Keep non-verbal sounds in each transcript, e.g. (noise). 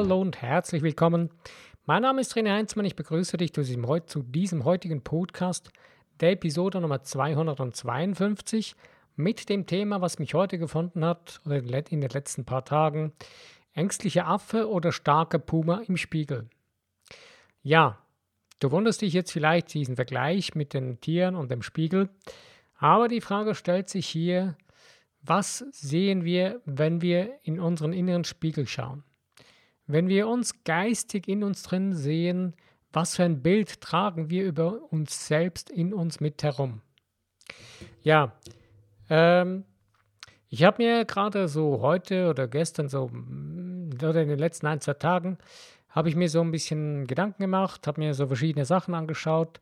hallo und herzlich willkommen. Mein Name ist René Heinzmann. Ich begrüße dich zu diesem, heutigen Podcast, der Episode Nummer 252, mit dem Thema, was mich heute gefunden hat, oder in den letzten paar Tagen: ängstlicher Affe oder starker Puma im Spiegel. Ja, du wunderst dich jetzt vielleicht diesen Vergleich mit den Tieren und dem Spiegel, aber die Frage stellt sich hier, was sehen wir, wenn wir in unseren inneren Spiegel schauen? Wenn wir uns geistig in uns drin sehen, was für ein Bild tragen wir über uns selbst in uns mit herum? Ja, ähm, ich habe mir gerade so heute oder gestern so oder in den letzten ein, zwei Tagen habe ich mir so ein bisschen Gedanken gemacht, habe mir so verschiedene Sachen angeschaut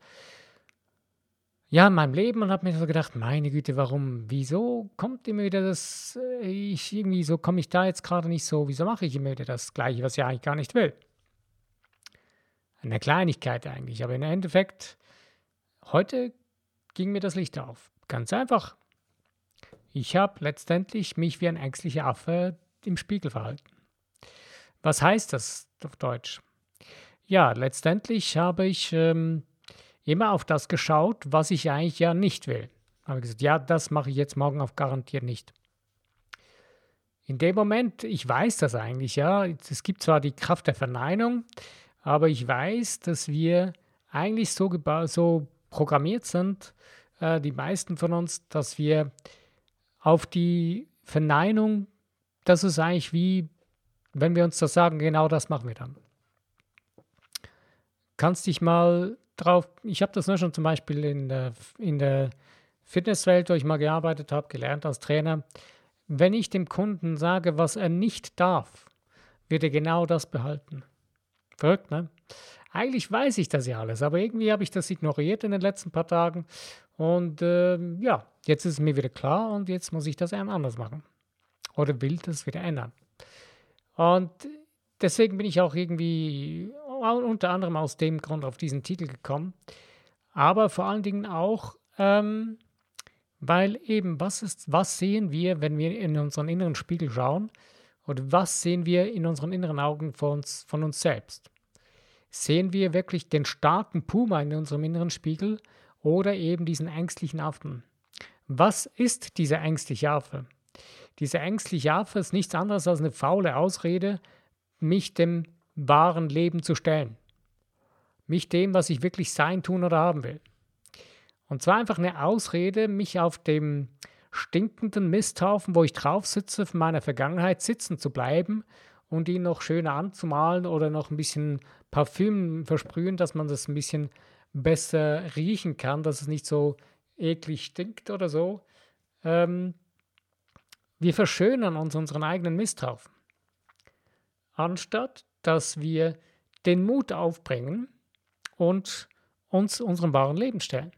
ja, in meinem Leben und habe mir so gedacht, meine Güte, warum, wieso kommt immer wieder das, äh, ich irgendwie so komme ich da jetzt gerade nicht so, wieso mache ich immer wieder das Gleiche, was ich eigentlich gar nicht will? Eine Kleinigkeit eigentlich, aber im Endeffekt, heute ging mir das Licht auf. Ganz einfach. Ich habe letztendlich mich wie ein ängstlicher Affe im Spiegel verhalten. Was heißt das auf Deutsch? Ja, letztendlich habe ich ähm, immer auf das geschaut, was ich eigentlich ja nicht will. Habe gesagt, ja, das mache ich jetzt morgen auf garantiert nicht. In dem Moment, ich weiß das eigentlich, ja, es gibt zwar die Kraft der Verneinung, aber ich weiß, dass wir eigentlich so, so programmiert sind, äh, die meisten von uns, dass wir auf die Verneinung, das ist eigentlich wie, wenn wir uns das sagen, genau das machen wir dann. Kannst dich mal drauf, ich habe das nur schon zum Beispiel in der, in der Fitnesswelt, wo ich mal gearbeitet habe, gelernt als Trainer. Wenn ich dem Kunden sage, was er nicht darf, wird er genau das behalten. Verrückt, ne? Eigentlich weiß ich das ja alles, aber irgendwie habe ich das ignoriert in den letzten paar Tagen. Und äh, ja, jetzt ist es mir wieder klar und jetzt muss ich das anders machen. Oder will das wieder ändern. Und deswegen bin ich auch irgendwie unter anderem aus dem Grund auf diesen Titel gekommen, aber vor allen Dingen auch, ähm, weil eben, was, ist, was sehen wir, wenn wir in unseren inneren Spiegel schauen? Oder was sehen wir in unseren inneren Augen von uns, von uns selbst? Sehen wir wirklich den starken Puma in unserem inneren Spiegel oder eben diesen ängstlichen Affen? Was ist dieser ängstliche Affe? Dieser ängstliche Affe ist nichts anderes als eine faule Ausrede, mich dem wahren Leben zu stellen. Mich dem, was ich wirklich sein, tun oder haben will. Und zwar einfach eine Ausrede, mich auf dem stinkenden Misthaufen, wo ich drauf sitze, von meiner Vergangenheit sitzen zu bleiben und ihn noch schöner anzumalen oder noch ein bisschen Parfüm versprühen, dass man das ein bisschen besser riechen kann, dass es nicht so eklig stinkt oder so. Ähm, wir verschönern uns unseren eigenen Misthaufen. Anstatt dass wir den Mut aufbringen und uns unserem wahren Leben stellen.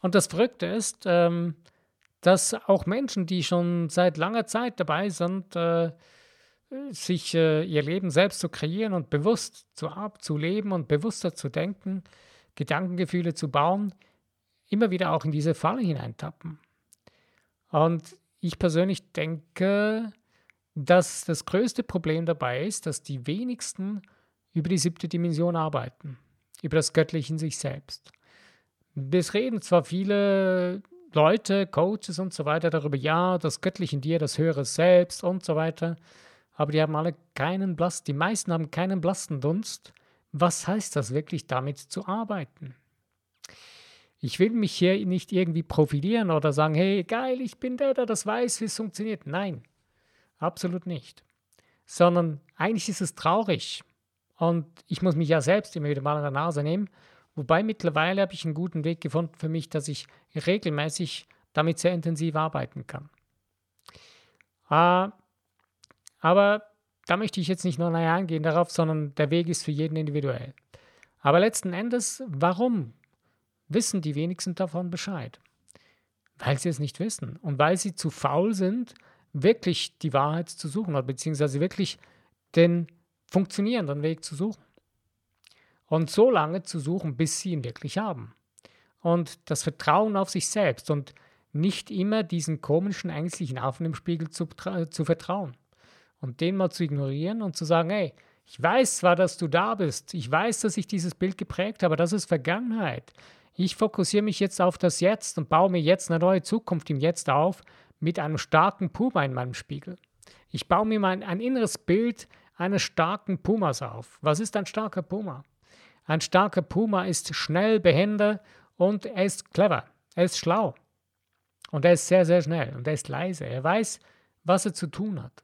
Und das Verrückte ist, ähm, dass auch Menschen, die schon seit langer Zeit dabei sind, äh, sich äh, ihr Leben selbst zu kreieren und bewusst zu, zu leben und bewusster zu denken, Gedankengefühle zu bauen, immer wieder auch in diese Falle hineintappen. Und ich persönlich denke, dass das größte Problem dabei ist, dass die wenigsten über die siebte Dimension arbeiten, über das Göttliche in sich selbst. Es reden zwar viele Leute, Coaches und so weiter darüber, ja, das Göttliche in dir, das höhere Selbst und so weiter, aber die haben alle keinen Blass, die meisten haben keinen blassen Dunst. Was heißt das wirklich, damit zu arbeiten? Ich will mich hier nicht irgendwie profilieren oder sagen, hey, geil, ich bin der, der das weiß, wie es funktioniert. Nein, Absolut nicht. Sondern eigentlich ist es traurig. Und ich muss mich ja selbst immer wieder mal an der Nase nehmen. Wobei mittlerweile habe ich einen guten Weg gefunden für mich, dass ich regelmäßig damit sehr intensiv arbeiten kann. Äh, aber da möchte ich jetzt nicht nur näher eingehen darauf, sondern der Weg ist für jeden individuell. Aber letzten Endes, warum wissen die wenigsten davon Bescheid? Weil sie es nicht wissen und weil sie zu faul sind, wirklich die Wahrheit zu suchen hat, beziehungsweise wirklich den funktionierenden Weg zu suchen. Und so lange zu suchen, bis sie ihn wirklich haben. Und das Vertrauen auf sich selbst und nicht immer diesen komischen, ängstlichen Affen im Spiegel zu, zu vertrauen. und den mal zu ignorieren und zu sagen, hey, ich weiß zwar, dass du da bist, ich weiß, dass ich dieses Bild geprägt habe, das ist Vergangenheit. Ich fokussiere mich jetzt auf das Jetzt und baue mir jetzt eine neue Zukunft im Jetzt auf mit einem starken Puma in meinem Spiegel. Ich baue mir mein, ein inneres Bild eines starken Pumas auf. Was ist ein starker Puma? Ein starker Puma ist schnell, behende und er ist clever. Er ist schlau. Und er ist sehr, sehr schnell und er ist leise. Er weiß, was er zu tun hat.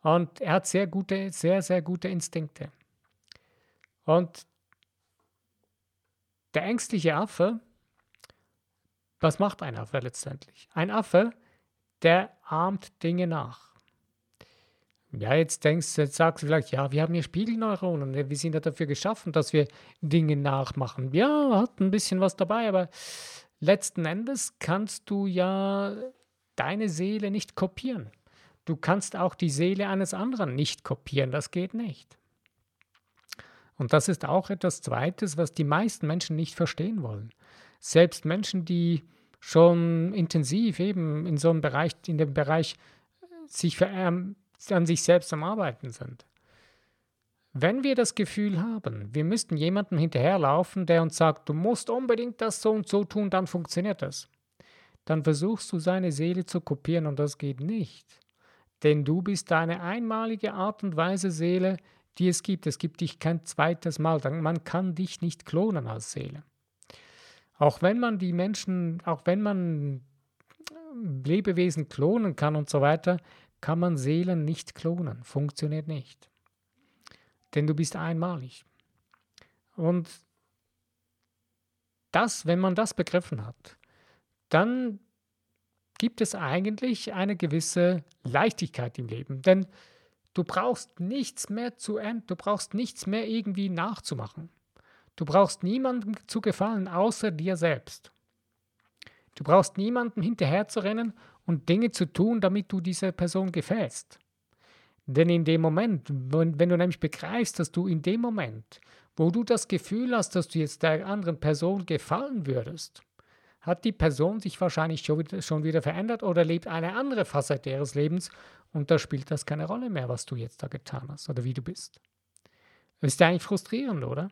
Und er hat sehr gute, sehr, sehr gute Instinkte. Und der ängstliche Affe, was macht ein Affe letztendlich? Ein Affe, der ahmt Dinge nach. Ja, jetzt denkst jetzt sagst du vielleicht, ja, wir haben hier Spiegelneuronen, wir sind ja dafür geschaffen, dass wir Dinge nachmachen. Ja, hat ein bisschen was dabei, aber letzten Endes kannst du ja deine Seele nicht kopieren. Du kannst auch die Seele eines anderen nicht kopieren, das geht nicht. Und das ist auch etwas Zweites, was die meisten Menschen nicht verstehen wollen. Selbst Menschen, die schon intensiv eben in so einem Bereich, in dem Bereich sich ähm, an sich selbst am Arbeiten sind. Wenn wir das Gefühl haben, wir müssten jemandem hinterherlaufen, der uns sagt, du musst unbedingt das so und so tun, dann funktioniert das, dann versuchst du seine Seele zu kopieren und das geht nicht. Denn du bist deine einmalige Art und Weise Seele, die es gibt. Es gibt dich kein zweites Mal. Man kann dich nicht klonen als Seele. Auch wenn man die Menschen, auch wenn man Lebewesen klonen kann und so weiter, kann man Seelen nicht klonen. Funktioniert nicht. Denn du bist einmalig. Und das, wenn man das begriffen hat, dann gibt es eigentlich eine gewisse Leichtigkeit im Leben. Denn du brauchst nichts mehr zu enden, du brauchst nichts mehr irgendwie nachzumachen. Du brauchst niemandem zu gefallen, außer dir selbst. Du brauchst niemandem hinterherzurennen und Dinge zu tun, damit du dieser Person gefällst. Denn in dem Moment, wenn, du nämlich begreifst, dass du in dem Moment, wo du das Gefühl hast, dass du jetzt der anderen Person gefallen würdest, hat die Person sich wahrscheinlich schon wieder, schon wieder verändert oder lebt eine andere Facette ihres Lebens und da spielt das keine Rolle mehr, was du jetzt da getan hast oder wie du bist. Das ist ja eigentlich frustrierend, oder?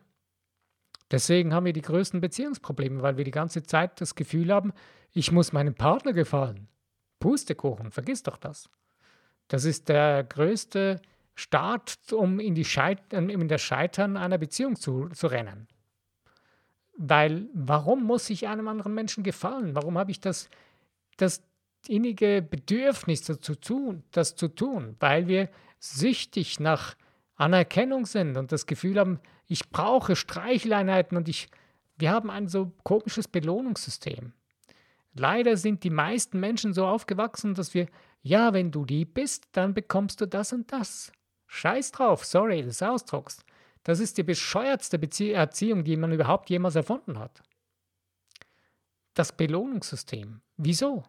Deswegen haben wir die größten Beziehungsprobleme, weil wir die ganze Zeit das Gefühl haben, ich muss meinem Partner gefallen. Pustekuchen, vergiss doch das. Das ist der größte Start, um in, die Scheit in das Scheitern einer Beziehung zu, zu rennen. Weil warum muss ich einem anderen Menschen gefallen? Warum habe ich das, das innige Bedürfnis dazu tun, das zu tun? Weil wir süchtig nach Anerkennung sind und das Gefühl haben, ich brauche Streicheleinheiten und ich, wir haben ein so komisches Belohnungssystem. Leider sind die meisten Menschen so aufgewachsen, dass wir, ja, wenn du lieb bist, dann bekommst du das und das. Scheiß drauf, sorry des Ausdrucks. Das ist die bescheuertste Bezie Erziehung, die man überhaupt jemals erfunden hat. Das Belohnungssystem. Wieso?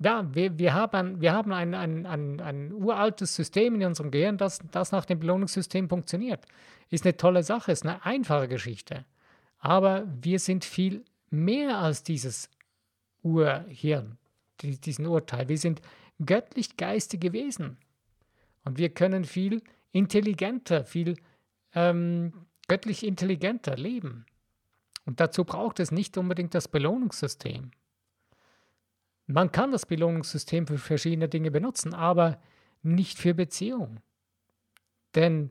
Ja, wir, wir haben, wir haben ein, ein, ein, ein uraltes System in unserem Gehirn, das, das nach dem Belohnungssystem funktioniert. Ist eine tolle Sache, ist eine einfache Geschichte. Aber wir sind viel mehr als dieses Urhirn, diesen Urteil. Wir sind göttlich geistige Wesen. Und wir können viel intelligenter, viel ähm, göttlich intelligenter leben. Und dazu braucht es nicht unbedingt das Belohnungssystem. Man kann das Belohnungssystem für verschiedene Dinge benutzen, aber nicht für Beziehung. Denn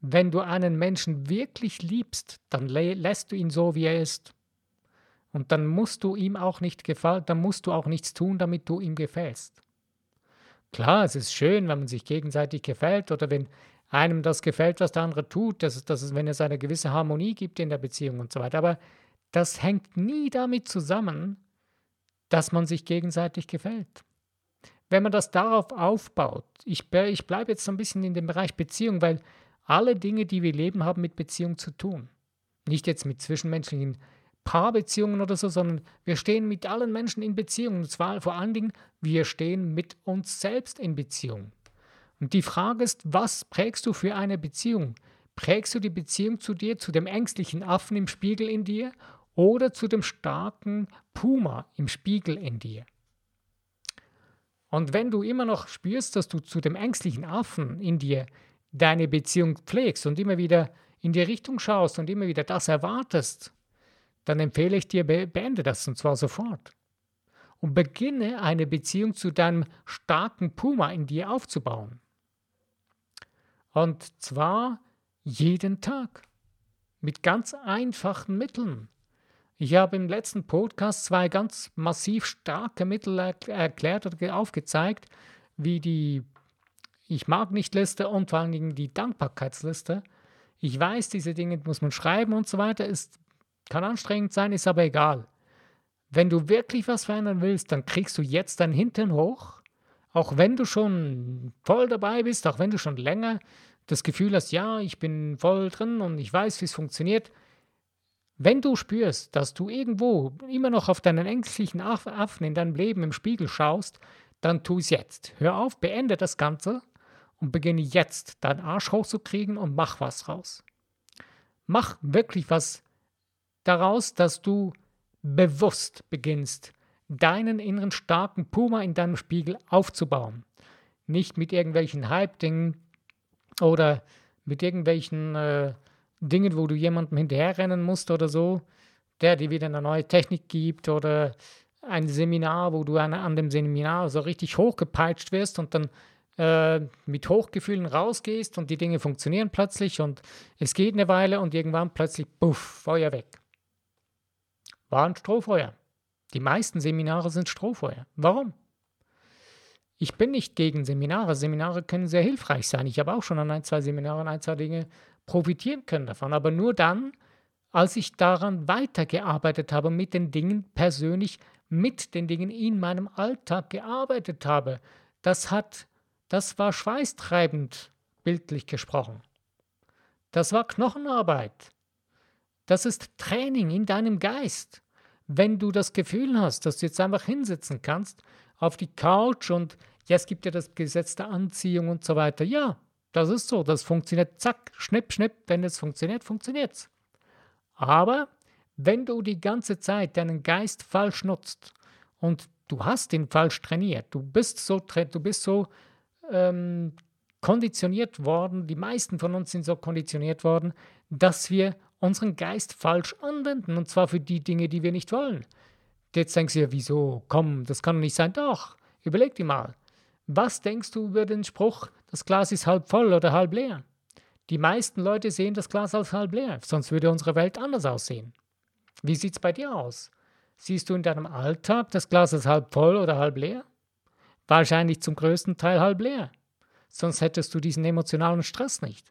wenn du einen Menschen wirklich liebst, dann lä lässt du ihn so, wie er ist. Und dann musst du ihm auch nicht gefallen, dann musst du auch nichts tun, damit du ihm gefällst. Klar, es ist schön, wenn man sich gegenseitig gefällt oder wenn einem das gefällt, was der andere tut, dass, dass es, wenn es eine gewisse Harmonie gibt in der Beziehung und so weiter. Aber das hängt nie damit zusammen, dass man sich gegenseitig gefällt. Wenn man das darauf aufbaut, ich, ich bleibe jetzt so ein bisschen in dem Bereich Beziehung, weil alle Dinge, die wir leben, haben mit Beziehung zu tun. Nicht jetzt mit zwischenmenschlichen Paarbeziehungen oder so, sondern wir stehen mit allen Menschen in Beziehung. Und zwar vor allen Dingen, wir stehen mit uns selbst in Beziehung. Und die Frage ist, was prägst du für eine Beziehung? Prägst du die Beziehung zu dir, zu dem ängstlichen Affen im Spiegel in dir oder zu dem starken Puma im Spiegel in dir? Und wenn du immer noch spürst, dass du zu dem ängstlichen Affen in dir deine Beziehung pflegst und immer wieder in die Richtung schaust und immer wieder das erwartest, dann empfehle ich dir, beende das und zwar sofort. Und beginne eine Beziehung zu deinem starken Puma in dir aufzubauen. Und zwar jeden Tag. Mit ganz einfachen Mitteln. Ich habe im letzten Podcast zwei ganz massiv starke Mittel erklärt oder aufgezeigt, wie die Ich mag nicht Liste und vor allen Dingen die Dankbarkeitsliste. Ich weiß, diese Dinge muss man schreiben und so weiter, ist, kann anstrengend sein, ist aber egal. Wenn du wirklich was verändern willst, dann kriegst du jetzt deinen Hintern hoch auch wenn du schon voll dabei bist, auch wenn du schon länger das Gefühl hast, ja, ich bin voll drin und ich weiß, wie es funktioniert, wenn du spürst, dass du irgendwo immer noch auf deinen ängstlichen Affen in deinem Leben im Spiegel schaust, dann tu es jetzt. Hör auf, beende das Ganze und beginne jetzt deinen Arsch hochzukriegen und mach was raus. Mach wirklich was daraus, dass du bewusst beginnst, deinen inneren starken Puma in deinem Spiegel aufzubauen. Nicht mit irgendwelchen Hype-Dingen oder mit irgendwelchen äh, Dingen, wo du jemandem hinterherrennen musst oder so, der dir wieder eine neue Technik gibt oder ein Seminar, wo du an, an dem Seminar so richtig hochgepeitscht wirst und dann äh, mit Hochgefühlen rausgehst und die Dinge funktionieren plötzlich und es geht eine Weile und irgendwann plötzlich, puff, Feuer weg. War ein Strohfeuer. Die meisten Seminare sind Strohfeuer. Warum? Ich bin nicht gegen Seminare. Seminare können sehr hilfreich sein. Ich habe auch schon an ein, zwei Seminaren ein, zwei Dinge profitieren können davon. Aber nur dann, als ich daran weitergearbeitet habe, mit den Dingen persönlich, mit den Dingen in meinem Alltag gearbeitet habe. Das hat, das war schweißtreibend, bildlich gesprochen. Das war Knochenarbeit. Das ist Training in deinem Geist wenn du das Gefühl hast, dass du jetzt einfach hinsetzen kannst auf die Couch und ja, es gibt ja das Gesetz der Anziehung und so weiter. Ja, das ist so, das funktioniert, zack, schnipp, schnipp, wenn es funktioniert, funktioniert es. Aber wenn du die ganze Zeit deinen Geist falsch nutzt und du hast ihn falsch trainiert, du bist so, du bist so ähm, konditioniert worden, die meisten von uns sind so konditioniert worden, dass wir unseren Geist falsch anwenden, und zwar für die Dinge, die wir nicht wollen. Jetzt denkst du ja, wieso? Komm, das kann doch nicht sein. Doch, überleg dir mal. Was denkst du über den Spruch, das Glas ist halb voll oder halb leer? Die meisten Leute sehen das Glas als halb leer, sonst würde unsere Welt anders aussehen. Wie sieht es bei dir aus? Siehst du in deinem Alltag das Glas als halb voll oder halb leer? Wahrscheinlich zum größten Teil halb leer. Sonst hättest du diesen emotionalen Stress nicht.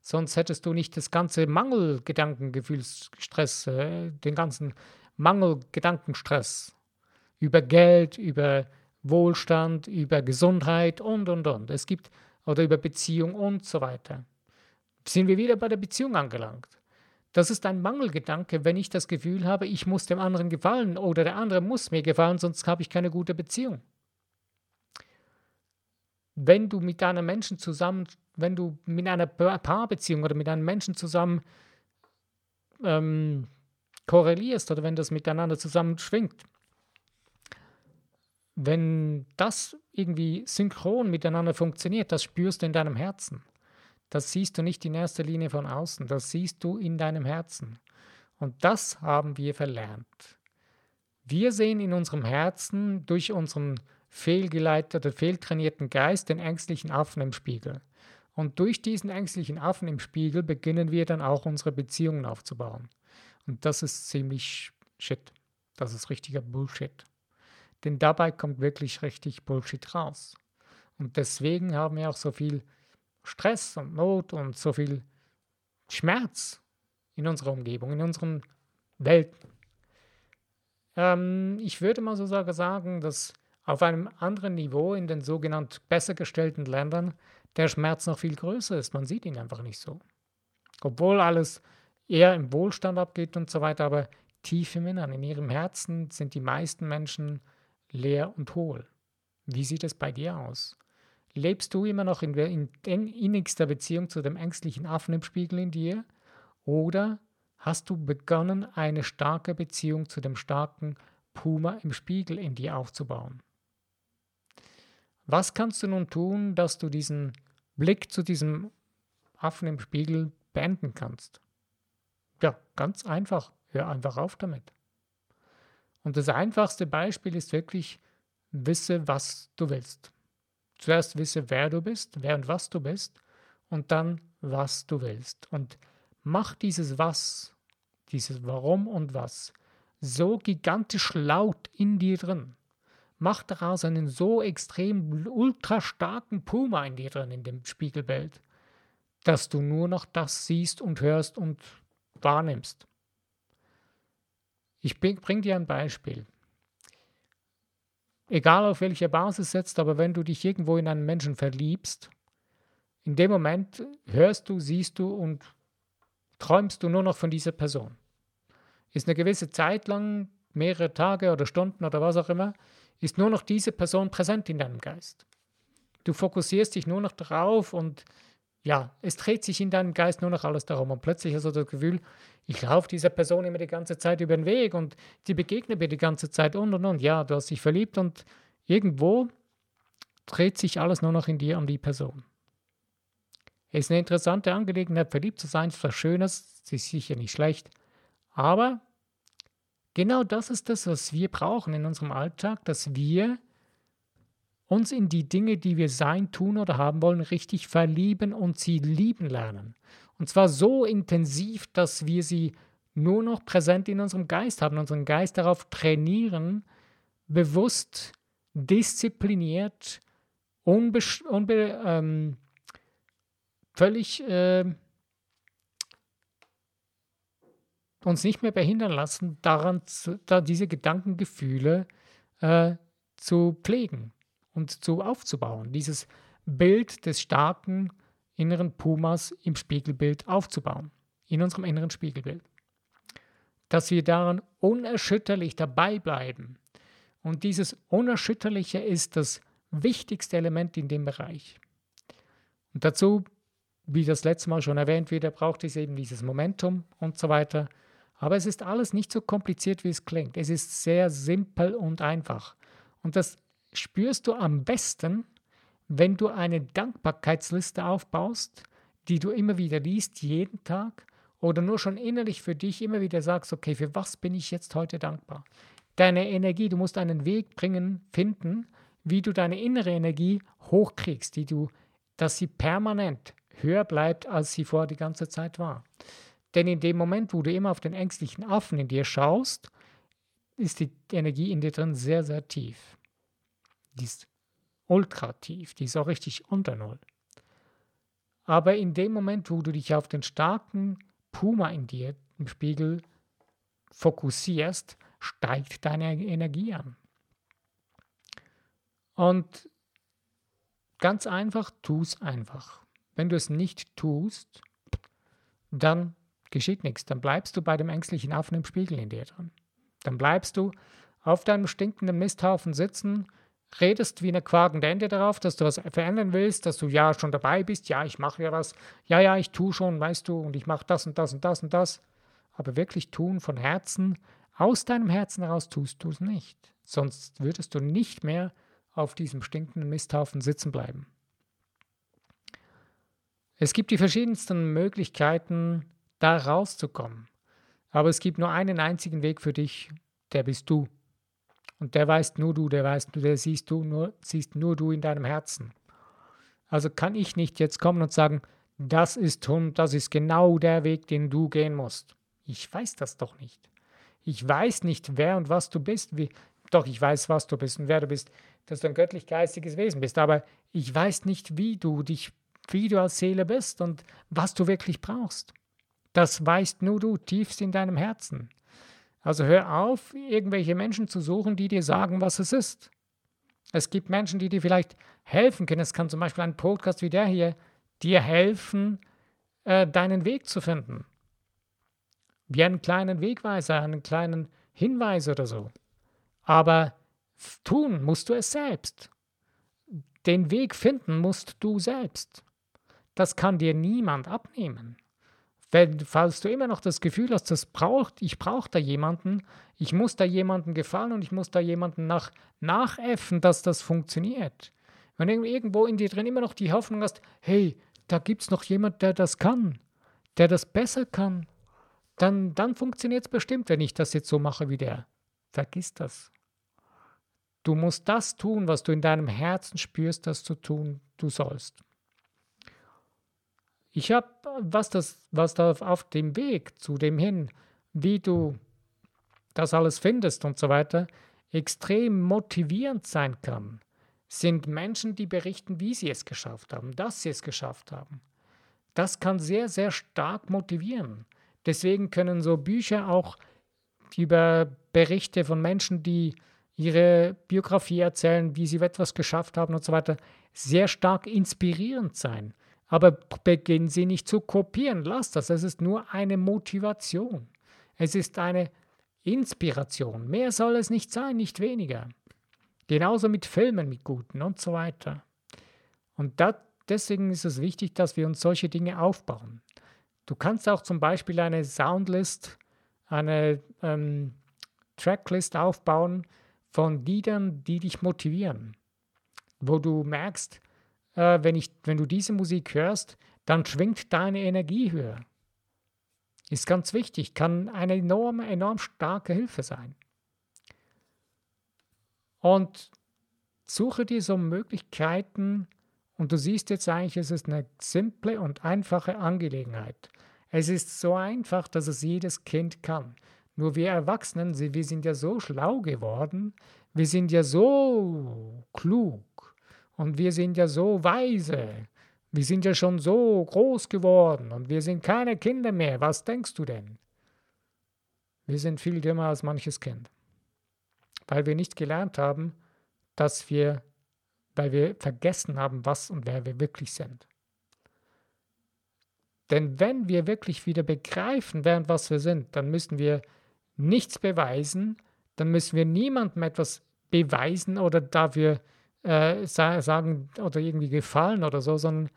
Sonst hättest du nicht das ganze Mangelgedankengefühlsstress, äh, den ganzen Mangelgedankenstress über Geld, über Wohlstand, über Gesundheit und, und, und. Es gibt, oder über Beziehung und so weiter. Sind wir wieder bei der Beziehung angelangt. Das ist ein Mangelgedanke, wenn ich das Gefühl habe, ich muss dem anderen gefallen oder der andere muss mir gefallen, sonst habe ich keine gute Beziehung. Wenn du mit einem Menschen zusammen wenn du mit einer Paarbeziehung oder mit einem Menschen zusammen ähm, korrelierst oder wenn das miteinander zusammen schwingt, wenn das irgendwie synchron miteinander funktioniert, das spürst du in deinem Herzen. Das siehst du nicht in erster Linie von außen, das siehst du in deinem Herzen. Und das haben wir verlernt. Wir sehen in unserem Herzen durch unseren fehlgeleiteten, fehltrainierten Geist den ängstlichen Affen im Spiegel. Und durch diesen ängstlichen Affen im Spiegel beginnen wir dann auch unsere Beziehungen aufzubauen. Und das ist ziemlich shit. Das ist richtiger Bullshit. Denn dabei kommt wirklich richtig Bullshit raus. Und deswegen haben wir auch so viel Stress und Not und so viel Schmerz in unserer Umgebung, in unseren Welten. Ähm, ich würde mal so sagen, dass auf einem anderen Niveau in den sogenannten besser gestellten Ländern der Schmerz noch viel größer ist. Man sieht ihn einfach nicht so. Obwohl alles eher im Wohlstand abgeht und so weiter, aber tief im Innern, in ihrem Herzen sind die meisten Menschen leer und hohl. Wie sieht es bei dir aus? Lebst du immer noch in, in, in innigster Beziehung zu dem ängstlichen Affen im Spiegel in dir? Oder hast du begonnen, eine starke Beziehung zu dem starken Puma im Spiegel in dir aufzubauen? Was kannst du nun tun, dass du diesen Blick zu diesem Affen im Spiegel beenden kannst? Ja, ganz einfach. Hör einfach auf damit. Und das einfachste Beispiel ist wirklich, wisse, was du willst. Zuerst wisse, wer du bist, wer und was du bist, und dann, was du willst. Und mach dieses Was, dieses Warum und Was so gigantisch laut in dir drin. Mach daraus einen so extrem ultra starken Puma in dir drin, in dem Spiegelbild, dass du nur noch das siehst und hörst und wahrnimmst. Ich bringe dir ein Beispiel. Egal auf welcher Basis setzt, aber wenn du dich irgendwo in einen Menschen verliebst, in dem Moment hörst du, siehst du und träumst du nur noch von dieser Person. Ist eine gewisse Zeit lang, mehrere Tage oder Stunden oder was auch immer, ist nur noch diese Person präsent in deinem Geist. Du fokussierst dich nur noch darauf und ja, es dreht sich in deinem Geist nur noch alles darum. Und plötzlich hast du das Gefühl, ich laufe dieser Person immer die ganze Zeit über den Weg und die begegnet mir die ganze Zeit und und und. Ja, du hast dich verliebt und irgendwo dreht sich alles nur noch in dir um die Person. Es ist eine interessante Angelegenheit, verliebt zu sein, ist was Schönes, ist sicher nicht schlecht. Aber genau das ist das, was wir brauchen in unserem Alltag, dass wir uns in die Dinge, die wir sein, tun oder haben wollen, richtig verlieben und sie lieben lernen. Und zwar so intensiv, dass wir sie nur noch präsent in unserem Geist haben, unseren Geist darauf trainieren, bewusst, diszipliniert, unbe unbe ähm, völlig äh, uns nicht mehr behindern lassen, daran zu, da diese Gedankengefühle äh, zu pflegen und zu aufzubauen, dieses Bild des starken inneren Pumas im Spiegelbild aufzubauen, in unserem inneren Spiegelbild. Dass wir daran unerschütterlich dabei bleiben. Und dieses Unerschütterliche ist das wichtigste Element in dem Bereich. Und dazu, wie das letzte Mal schon erwähnt wurde, braucht es eben dieses Momentum und so weiter. Aber es ist alles nicht so kompliziert, wie es klingt. Es ist sehr simpel und einfach. Und das spürst du am besten, wenn du eine Dankbarkeitsliste aufbaust, die du immer wieder liest, jeden Tag, oder nur schon innerlich für dich immer wieder sagst, okay, für was bin ich jetzt heute dankbar? Deine Energie, du musst einen Weg bringen, finden, wie du deine innere Energie hochkriegst, die du, dass sie permanent höher bleibt, als sie vorher die ganze Zeit war. Denn in dem Moment, wo du immer auf den ängstlichen Affen in dir schaust, ist die Energie in dir drin sehr, sehr tief. Die ist ultra tief, die ist auch richtig unter Null. Aber in dem Moment, wo du dich auf den starken Puma in dir im Spiegel fokussierst, steigt deine Energie an. Und ganz einfach, tu es einfach. Wenn du es nicht tust, dann geschieht nichts. Dann bleibst du bei dem ängstlichen Affen im Spiegel in dir drin. Dann bleibst du auf deinem stinkenden Misthaufen sitzen redest wie eine quakende Ente darauf, dass du was verändern willst, dass du ja schon dabei bist, ja, ich mache ja was, ja, ja, ich tue schon, weißt du, und ich mache das und das und das und das. Aber wirklich tun von Herzen, aus deinem Herzen heraus tust du es nicht. Sonst würdest du nicht mehr auf diesem stinkenden Misthaufen sitzen bleiben. Es gibt die verschiedensten Möglichkeiten, da rauszukommen. Aber es gibt nur einen einzigen Weg für dich, der bist du. Und der weißt nur du, der weißt nur, der siehst du nur, siehst nur du in deinem Herzen. Also kann ich nicht jetzt kommen und sagen, das ist und das ist genau der Weg, den du gehen musst. Ich weiß das doch nicht. Ich weiß nicht, wer und was du bist. Wie, doch, ich weiß, was du bist und wer du bist, dass du ein göttlich-geistiges Wesen bist. Aber ich weiß nicht, wie du dich, wie du als Seele bist und was du wirklich brauchst. Das weißt nur du tiefst in deinem Herzen. Also hör auf, irgendwelche Menschen zu suchen, die dir sagen, was es ist. Es gibt Menschen, die dir vielleicht helfen können. Es kann zum Beispiel ein Podcast wie der hier dir helfen, äh, deinen Weg zu finden. Wie einen kleinen Wegweiser, einen kleinen Hinweis oder so. Aber tun musst du es selbst. Den Weg finden musst du selbst. Das kann dir niemand abnehmen. Wenn, falls du immer noch das Gefühl hast, das braucht, ich brauche da jemanden, ich muss da jemanden gefallen und ich muss da jemanden nach, nachäffen, dass das funktioniert. wenn du irgendwo in dir drin immer noch die Hoffnung hast, hey, da gibt es noch jemand, der das kann, der das besser kann, dann, dann funktioniert es bestimmt, wenn ich das jetzt so mache wie der. Vergiss das. Du musst das tun, was du in deinem Herzen spürst, dass du tun du sollst. Ich habe, was, das, was da auf dem Weg zu dem hin, wie du das alles findest und so weiter, extrem motivierend sein kann, sind Menschen, die berichten, wie sie es geschafft haben, dass sie es geschafft haben. Das kann sehr, sehr stark motivieren. Deswegen können so Bücher auch über Berichte von Menschen, die ihre Biografie erzählen, wie sie etwas geschafft haben und so weiter, sehr stark inspirierend sein. Aber beginnen Sie nicht zu kopieren. Lass das. Es ist nur eine Motivation. Es ist eine Inspiration. Mehr soll es nicht sein, nicht weniger. Genauso mit Filmen, mit guten und so weiter. Und dat, deswegen ist es wichtig, dass wir uns solche Dinge aufbauen. Du kannst auch zum Beispiel eine Soundlist, eine ähm, Tracklist aufbauen von Liedern, die dich motivieren, wo du merkst, äh, wenn, ich, wenn du diese Musik hörst, dann schwingt deine Energie höher. Ist ganz wichtig, kann eine enorm, enorm starke Hilfe sein. Und suche dir so Möglichkeiten, und du siehst jetzt eigentlich, es ist eine simple und einfache Angelegenheit. Es ist so einfach, dass es jedes Kind kann. Nur wir Erwachsenen, wir sind ja so schlau geworden, wir sind ja so klug, und wir sind ja so weise. Wir sind ja schon so groß geworden und wir sind keine Kinder mehr. Was denkst du denn? Wir sind viel dümmer als manches Kind. Weil wir nicht gelernt haben, dass wir, weil wir vergessen haben, was und wer wir wirklich sind. Denn wenn wir wirklich wieder begreifen, wer und was wir sind, dann müssen wir nichts beweisen, dann müssen wir niemandem etwas beweisen oder dafür äh, sagen oder irgendwie gefallen oder so, sondern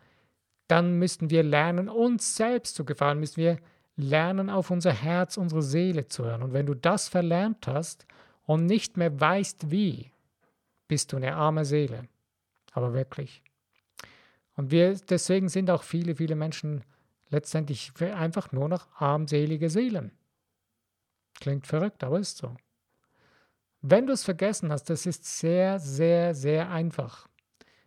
dann müssten wir lernen, uns selbst zu gefallen, müssen wir lernen, auf unser Herz, unsere Seele zu hören. Und wenn du das verlernt hast und nicht mehr weißt, wie, bist du eine arme Seele. Aber wirklich. Und wir, deswegen sind auch viele, viele Menschen letztendlich einfach nur noch armselige Seelen. Klingt verrückt, aber ist so. Wenn du es vergessen hast, das ist sehr, sehr, sehr einfach.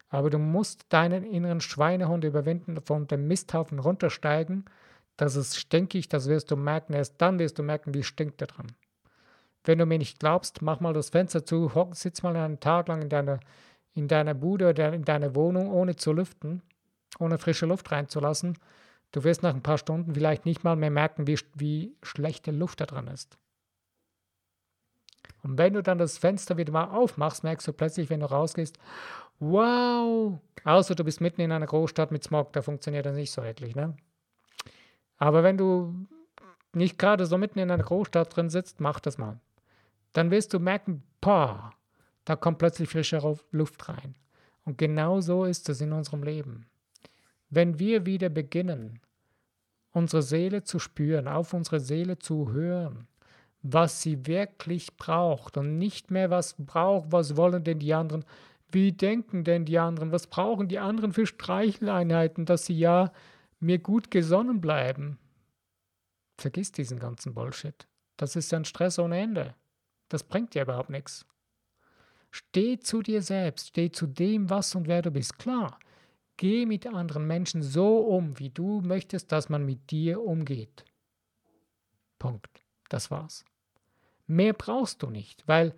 Aber du musst deinen inneren Schweinehund überwinden, von dem Misthaufen runtersteigen. Das ist stinkig, das wirst du merken. Erst dann wirst du merken, wie stinkt er dran. Wenn du mir nicht glaubst, mach mal das Fenster zu, hock, sitz mal einen Tag lang in deiner, in deiner Bude oder in deiner Wohnung, ohne zu lüften, ohne frische Luft reinzulassen. Du wirst nach ein paar Stunden vielleicht nicht mal mehr merken, wie, wie schlechte Luft da dran ist. Und wenn du dann das Fenster wieder mal aufmachst, merkst du plötzlich, wenn du rausgehst, wow, außer du bist mitten in einer Großstadt mit Smog, da funktioniert das nicht so wirklich. Ne? Aber wenn du nicht gerade so mitten in einer Großstadt drin sitzt, mach das mal. Dann wirst du merken, boah, da kommt plötzlich frische Luft rein. Und genau so ist es in unserem Leben. Wenn wir wieder beginnen, unsere Seele zu spüren, auf unsere Seele zu hören, was sie wirklich braucht und nicht mehr was braucht, was wollen denn die anderen, wie denken denn die anderen, was brauchen die anderen für Streicheleinheiten, dass sie ja mir gut gesonnen bleiben. Vergiss diesen ganzen Bullshit. Das ist ein Stress ohne Ende. Das bringt dir überhaupt nichts. Steh zu dir selbst, steh zu dem, was und wer du bist. Klar, geh mit anderen Menschen so um, wie du möchtest, dass man mit dir umgeht. Punkt. Das war's. Mehr brauchst du nicht, weil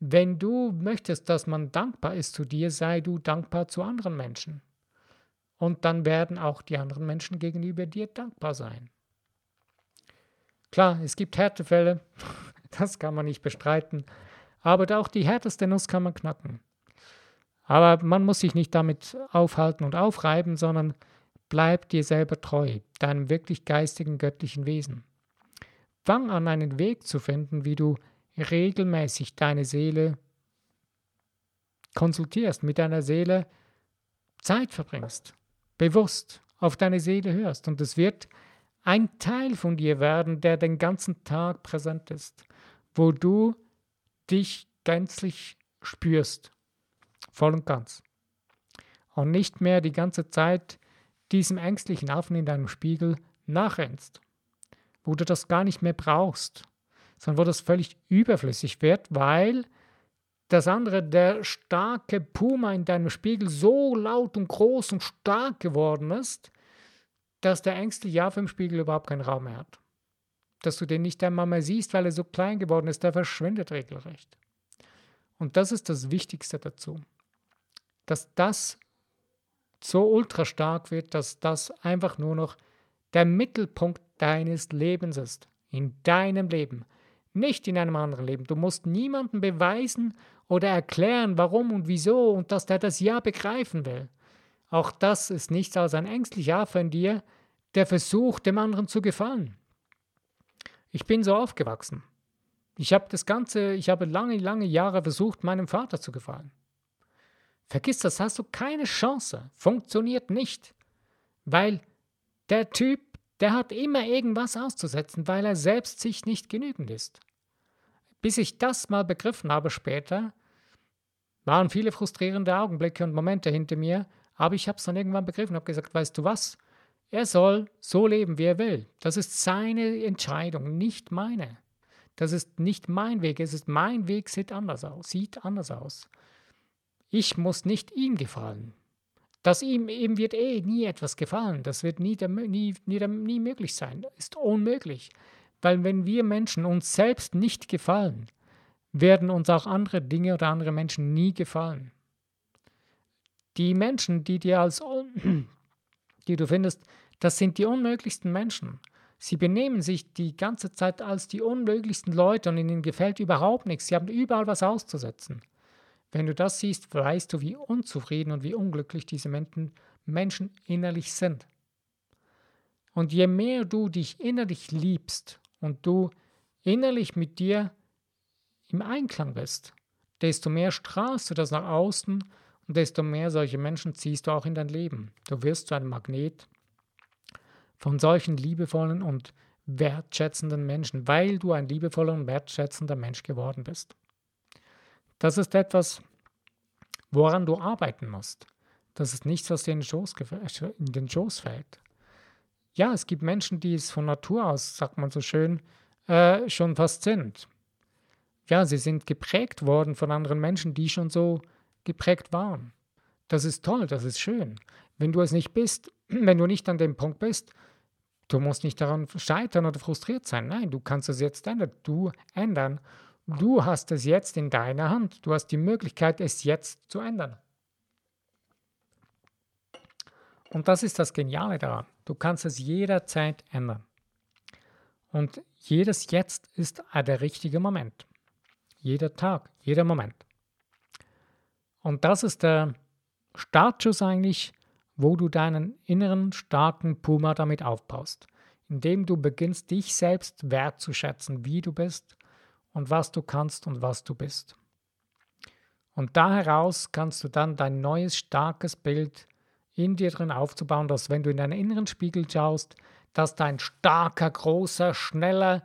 wenn du möchtest, dass man dankbar ist zu dir, sei du dankbar zu anderen Menschen. Und dann werden auch die anderen Menschen gegenüber dir dankbar sein. Klar, es gibt Härtefälle, (laughs) das kann man nicht bestreiten, aber auch die härteste Nuss kann man knacken. Aber man muss sich nicht damit aufhalten und aufreiben, sondern bleib dir selber treu, deinem wirklich geistigen, göttlichen Wesen. Fang an, einen Weg zu finden, wie du regelmäßig deine Seele konsultierst, mit deiner Seele Zeit verbringst, bewusst auf deine Seele hörst. Und es wird ein Teil von dir werden, der den ganzen Tag präsent ist, wo du dich gänzlich spürst, voll und ganz. und nicht mehr die ganze Zeit diesem ängstlichen Affen in deinem Spiegel nachrennst, wo du das gar nicht mehr brauchst, sondern wo das völlig überflüssig wird, weil das andere, der starke Puma in deinem Spiegel so laut und groß und stark geworden ist, dass der ängstliche Affe im Spiegel überhaupt keinen Raum mehr hat. Dass du den nicht einmal mehr siehst, weil er so klein geworden ist, der verschwindet regelrecht. Und das ist das Wichtigste dazu. Dass das so ultra stark wird, dass das einfach nur noch der Mittelpunkt deines Lebens ist. In deinem Leben. Nicht in einem anderen Leben. Du musst niemandem beweisen oder erklären, warum und wieso und dass der das Ja begreifen will. Auch das ist nichts als ein ängstlicher Affe in dir, der versucht, dem anderen zu gefallen. Ich bin so aufgewachsen. Ich habe das Ganze, ich habe lange, lange Jahre versucht, meinem Vater zu gefallen. Vergiss das, hast du keine Chance. Funktioniert nicht. Weil der Typ, der hat immer irgendwas auszusetzen, weil er selbst sich nicht genügend ist. Bis ich das mal begriffen habe später, waren viele frustrierende Augenblicke und Momente hinter mir, aber ich habe es dann irgendwann begriffen und habe gesagt, weißt du was? Er soll so leben, wie er will. Das ist seine Entscheidung, nicht meine. Das ist nicht mein Weg. Es ist mein Weg, sieht anders aus. Sieht anders aus. Ich muss nicht ihm gefallen. Das ihm, ihm wird eh nie etwas gefallen. Das wird nie, nie, nie, nie möglich sein. Ist unmöglich. Weil wenn wir Menschen uns selbst nicht gefallen, werden uns auch andere Dinge oder andere Menschen nie gefallen. Die Menschen, die dir als (clears throat) die du findest, das sind die unmöglichsten Menschen. Sie benehmen sich die ganze Zeit als die unmöglichsten Leute und ihnen gefällt überhaupt nichts. Sie haben überall was auszusetzen. Wenn du das siehst, weißt du, wie unzufrieden und wie unglücklich diese Menschen, Menschen innerlich sind. Und je mehr du dich innerlich liebst und du innerlich mit dir im Einklang bist, desto mehr strahlst du das nach außen und desto mehr solche Menschen ziehst du auch in dein Leben. Du wirst zu einem Magnet von solchen liebevollen und wertschätzenden Menschen, weil du ein liebevoller und wertschätzender Mensch geworden bist. Das ist etwas, woran du arbeiten musst. Das ist nichts, was dir in den Schoß, in den Schoß fällt. Ja, es gibt Menschen, die es von Natur aus, sagt man so schön, äh, schon fast sind. Ja, sie sind geprägt worden von anderen Menschen, die schon so geprägt waren. Das ist toll, das ist schön. Wenn du es nicht bist, (clears throat) wenn du nicht an dem Punkt bist, du musst nicht daran scheitern oder frustriert sein. Nein, du kannst es jetzt ändern. Du ändern. Du hast es jetzt in deiner Hand. Du hast die Möglichkeit, es jetzt zu ändern. Und das ist das Geniale daran. Du kannst es jederzeit ändern. Und jedes Jetzt ist der richtige Moment. Jeder Tag, jeder Moment. Und das ist der Startschuss eigentlich, wo du deinen inneren starken Puma damit aufbaust, indem du beginnst, dich selbst wertzuschätzen, wie du bist und was du kannst und was du bist. Und da heraus kannst du dann dein neues starkes Bild in dir drin aufzubauen, dass wenn du in deinen inneren Spiegel schaust, dass dein starker, großer, schneller,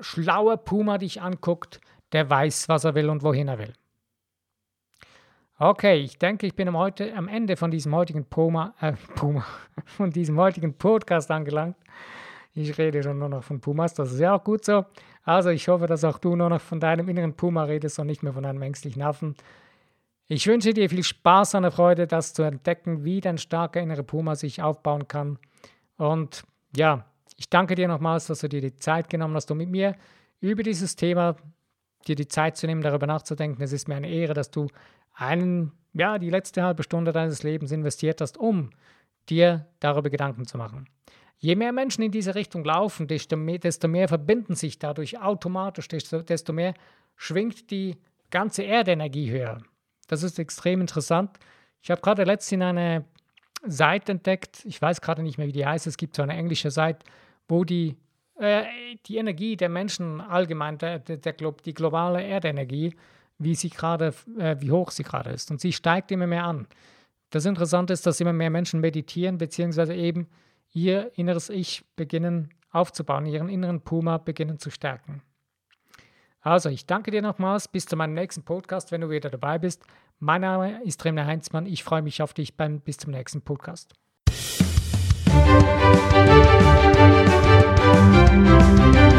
schlauer Puma dich anguckt, der weiß, was er will und wohin er will. Okay, ich denke, ich bin am, heute, am Ende von diesem heutigen Puma, äh, Puma, (laughs) von diesem heutigen Podcast angelangt. Ich rede schon nur noch von Pumas, das ist ja auch gut so. Also ich hoffe, dass auch du nur noch von deinem inneren Puma redest und nicht mehr von einem ängstlichen Affen. Ich wünsche dir viel Spaß und Freude, das zu entdecken, wie dein starker innerer Puma sich aufbauen kann. Und ja, ich danke dir nochmals, dass du dir die Zeit genommen hast, um mit mir über dieses Thema dir die Zeit zu nehmen, darüber nachzudenken. Es ist mir eine Ehre, dass du einen, ja, die letzte halbe Stunde deines Lebens investiert hast, um dir darüber Gedanken zu machen. Je mehr Menschen in diese Richtung laufen, desto mehr, desto mehr verbinden sich dadurch automatisch, desto, desto mehr schwingt die ganze Erdenergie höher. Das ist extrem interessant. Ich habe gerade letztens eine Seite entdeckt, ich weiß gerade nicht mehr, wie die heißt, es gibt so eine englische Seite, wo die, äh, die Energie der Menschen allgemein, der, der, der, die globale Erdenergie, wie sie gerade, äh, wie hoch sie gerade ist. Und sie steigt immer mehr an. Das Interessante ist, dass immer mehr Menschen meditieren, beziehungsweise eben ihr inneres Ich beginnen aufzubauen, ihren inneren Puma beginnen zu stärken. Also, ich danke dir nochmals. Bis zu meinem nächsten Podcast, wenn du wieder dabei bist. Mein Name ist Remner Heinzmann. Ich freue mich auf dich beim bis zum nächsten Podcast. Musik